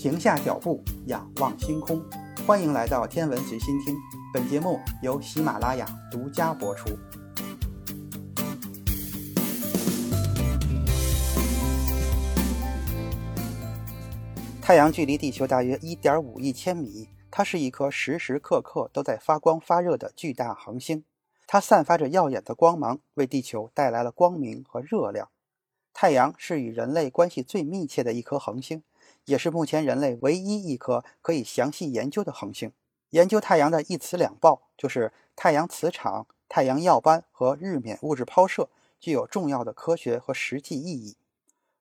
停下脚步，仰望星空。欢迎来到天文随心听，本节目由喜马拉雅独家播出。太阳距离地球大约1.5亿千米，它是一颗时时刻刻都在发光发热的巨大恒星。它散发着耀眼的光芒，为地球带来了光明和热量。太阳是与人类关系最密切的一颗恒星，也是目前人类唯一一颗可以详细研究的恒星。研究太阳的一磁两爆，就是太阳磁场、太阳耀斑和日冕物质抛射，具有重要的科学和实际意义。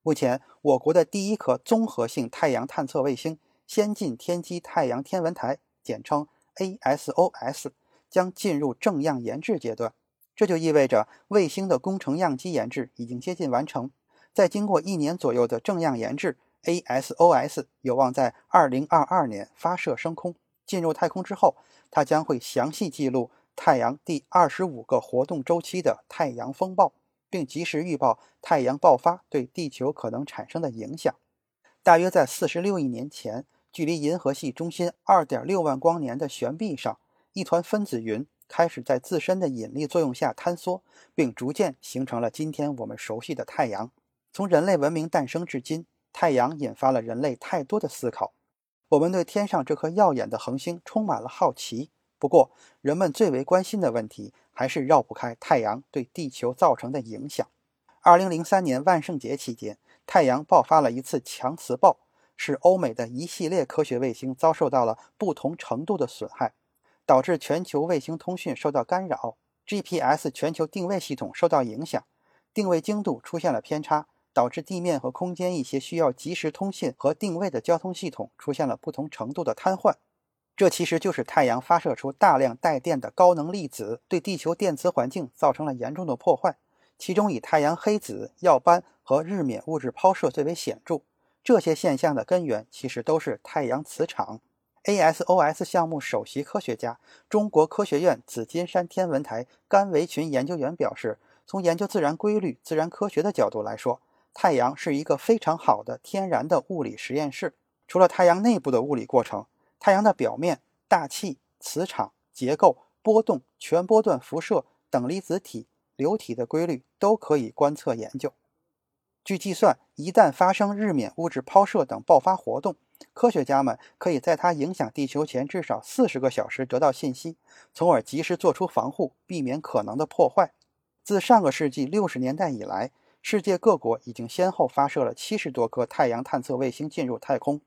目前，我国的第一颗综合性太阳探测卫星——先进天基太阳天文台，简称 ASOS。将进入正样研制阶段，这就意味着卫星的工程样机研制已经接近完成。在经过一年左右的正样研制，ASOS 有望在2022年发射升空。进入太空之后，它将会详细记录太阳第二十五个活动周期的太阳风暴，并及时预报太阳爆发对地球可能产生的影响。大约在46亿年前，距离银河系中心2.6万光年的悬臂上。一团分子云开始在自身的引力作用下坍缩，并逐渐形成了今天我们熟悉的太阳。从人类文明诞生至今，太阳引发了人类太多的思考。我们对天上这颗耀眼的恒星充满了好奇。不过，人们最为关心的问题还是绕不开太阳对地球造成的影响。二零零三年万圣节期间，太阳爆发了一次强磁暴，使欧美的一系列科学卫星遭受到了不同程度的损害。导致全球卫星通讯受到干扰，GPS 全球定位系统受到影响，定位精度出现了偏差，导致地面和空间一些需要及时通信和定位的交通系统出现了不同程度的瘫痪。这其实就是太阳发射出大量带电的高能粒子，对地球电磁环境造成了严重的破坏。其中以太阳黑子、耀斑和日冕物质抛射最为显著。这些现象的根源其实都是太阳磁场。ASOS 项目首席科学家、中国科学院紫金山天文台甘维群研究员表示：“从研究自然规律、自然科学的角度来说，太阳是一个非常好的天然的物理实验室。除了太阳内部的物理过程，太阳的表面、大气、磁场、结构、波动、全波段辐射、等离子体、流体的规律都可以观测研究。据计算，一旦发生日冕物质抛射等爆发活动，科学家们可以在它影响地球前至少四十个小时得到信息，从而及时做出防护，避免可能的破坏。自上个世纪六十年代以来，世界各国已经先后发射了七十多颗太阳探测卫星进入太空。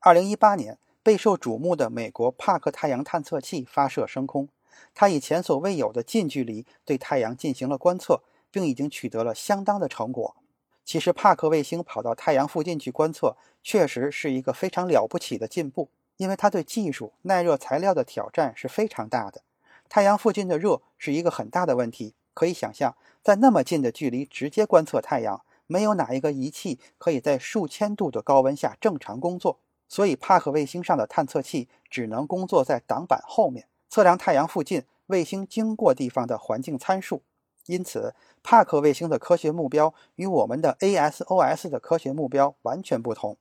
二零一八年，备受瞩目的美国帕克太阳探测器发射升空，它以前所未有的近距离对太阳进行了观测，并已经取得了相当的成果。其实，帕克卫星跑到太阳附近去观测，确实是一个非常了不起的进步，因为它对技术耐热材料的挑战是非常大的。太阳附近的热是一个很大的问题，可以想象，在那么近的距离直接观测太阳，没有哪一个仪器可以在数千度的高温下正常工作。所以，帕克卫星上的探测器只能工作在挡板后面，测量太阳附近卫星经过地方的环境参数。因此，帕克卫星的科学目标与我们的 ASOS 的科学目标完全不同。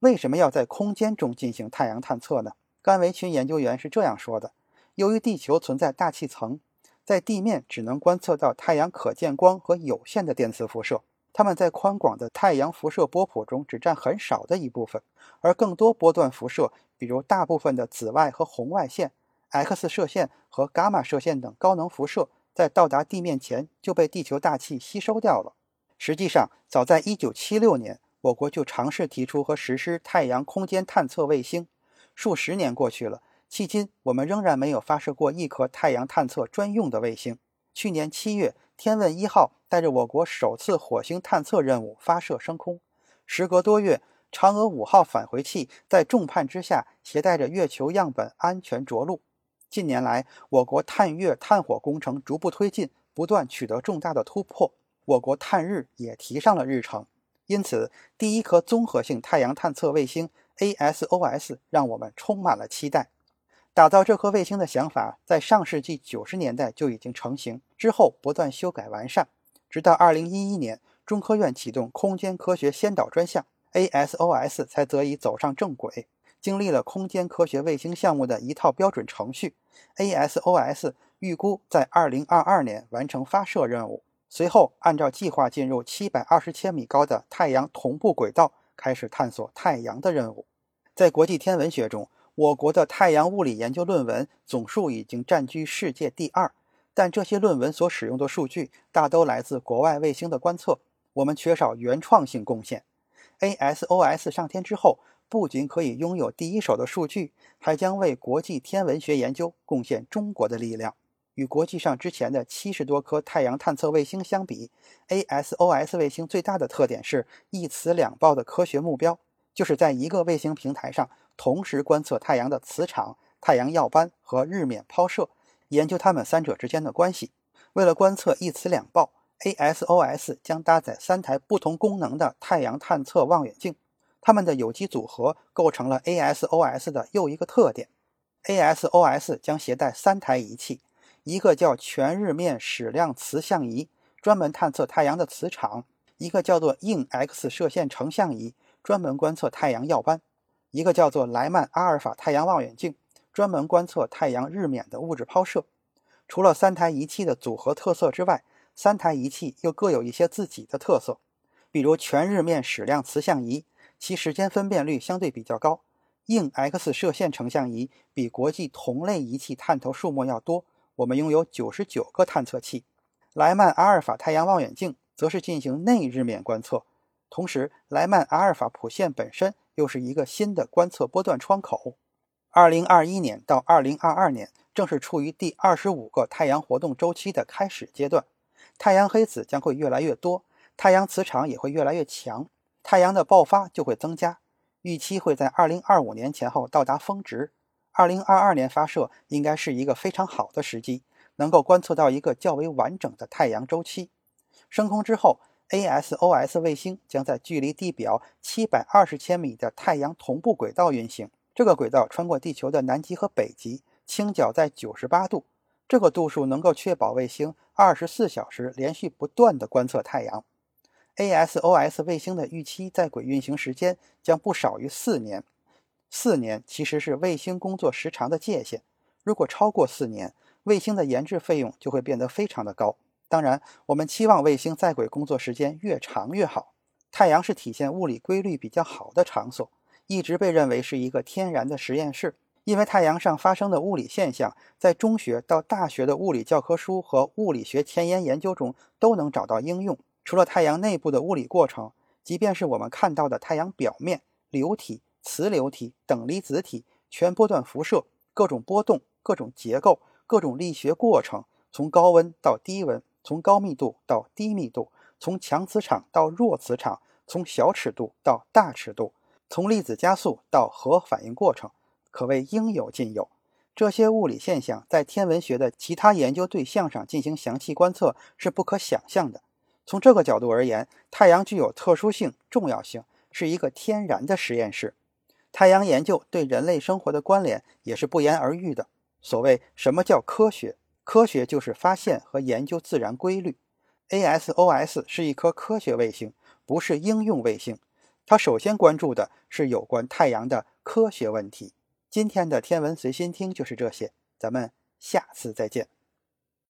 为什么要在空间中进行太阳探测呢？甘维群研究员是这样说的：由于地球存在大气层，在地面只能观测到太阳可见光和有限的电磁辐射，它们在宽广的太阳辐射波谱中只占很少的一部分，而更多波段辐射，比如大部分的紫外和红外线、X 射线和伽马射线等高能辐射。在到达地面前就被地球大气吸收掉了。实际上，早在1976年，我国就尝试提出和实施太阳空间探测卫星。数十年过去了，迄今我们仍然没有发射过一颗太阳探测专用的卫星。去年七月，天问一号带着我国首次火星探测任务发射升空。时隔多月，嫦娥五号返回器在众盼之下，携带着月球样本安全着陆。近年来，我国探月探火工程逐步推进，不断取得重大的突破。我国探日也提上了日程，因此，第一颗综合性太阳探测卫星 ASOS 让我们充满了期待。打造这颗卫星的想法在上世纪九十年代就已经成型，之后不断修改完善，直到二零一一年，中科院启动空间科学先导专项 ASOS 才得以走上正轨。经历了空间科学卫星项目的一套标准程序，ASOS 预估在2022年完成发射任务，随后按照计划进入720千米高的太阳同步轨道，开始探索太阳的任务。在国际天文学中，我国的太阳物理研究论文总数已经占据世界第二，但这些论文所使用的数据大都来自国外卫星的观测，我们缺少原创性贡献。ASOS 上天之后。不仅可以拥有第一手的数据，还将为国际天文学研究贡献中国的力量。与国际上之前的七十多颗太阳探测卫星相比，ASOS 卫星最大的特点是一词两报的科学目标，就是在一个卫星平台上同时观测太阳的磁场、太阳耀斑和日冕抛射，研究它们三者之间的关系。为了观测一磁两报，ASOS 将搭载三台不同功能的太阳探测望远镜。它们的有机组合构成了 ASOS 的又一个特点。ASOS 将携带三台仪器，一个叫全日面矢量磁像仪，专门探测太阳的磁场；一个叫做硬 X 射线成像仪，专门观测太阳耀斑；一个叫做莱曼阿尔法太阳望远镜，专门观测太阳日冕的物质抛射。除了三台仪器的组合特色之外，三台仪器又各有一些自己的特色，比如全日面矢量磁像仪。其时间分辨率相对比较高，硬 X 射线成像仪比国际同类仪器探头数目要多，我们拥有九十九个探测器。莱曼阿尔法太阳望远镜则是进行内日冕观测，同时莱曼阿尔法谱线本身又是一个新的观测波段窗口。二零二一年到二零二二年正是处于第二十五个太阳活动周期的开始阶段，太阳黑子将会越来越多，太阳磁场也会越来越强。太阳的爆发就会增加，预期会在二零二五年前后到达峰值。二零二二年发射应该是一个非常好的时机，能够观测到一个较为完整的太阳周期。升空之后，ASOS 卫星将在距离地表七百二十千米的太阳同步轨道运行。这个轨道穿过地球的南极和北极，倾角在九十八度。这个度数能够确保卫星二十四小时连续不断的观测太阳。ASOS 卫星的预期在轨运行时间将不少于四年。四年其实是卫星工作时长的界限。如果超过四年，卫星的研制费用就会变得非常的高。当然，我们期望卫星在轨工作时间越长越好。太阳是体现物理规律比较好的场所，一直被认为是一个天然的实验室。因为太阳上发生的物理现象，在中学到大学的物理教科书和物理学前沿研究中都能找到应用。除了太阳内部的物理过程，即便是我们看到的太阳表面、流体、磁流体、等离子体、全波段辐射、各种波动、各种结构、各种力学过程，从高温到低温，从高密度到低密度，从强磁场到弱磁场，从小尺度到大尺度，从粒子加速到核反应过程，可谓应有尽有。这些物理现象在天文学的其他研究对象上进行详细观测是不可想象的。从这个角度而言，太阳具有特殊性、重要性，是一个天然的实验室。太阳研究对人类生活的关联也是不言而喻的。所谓什么叫科学？科学就是发现和研究自然规律。ASOS 是一颗科学卫星，不是应用卫星。它首先关注的是有关太阳的科学问题。今天的天文随心听就是这些，咱们下次再见。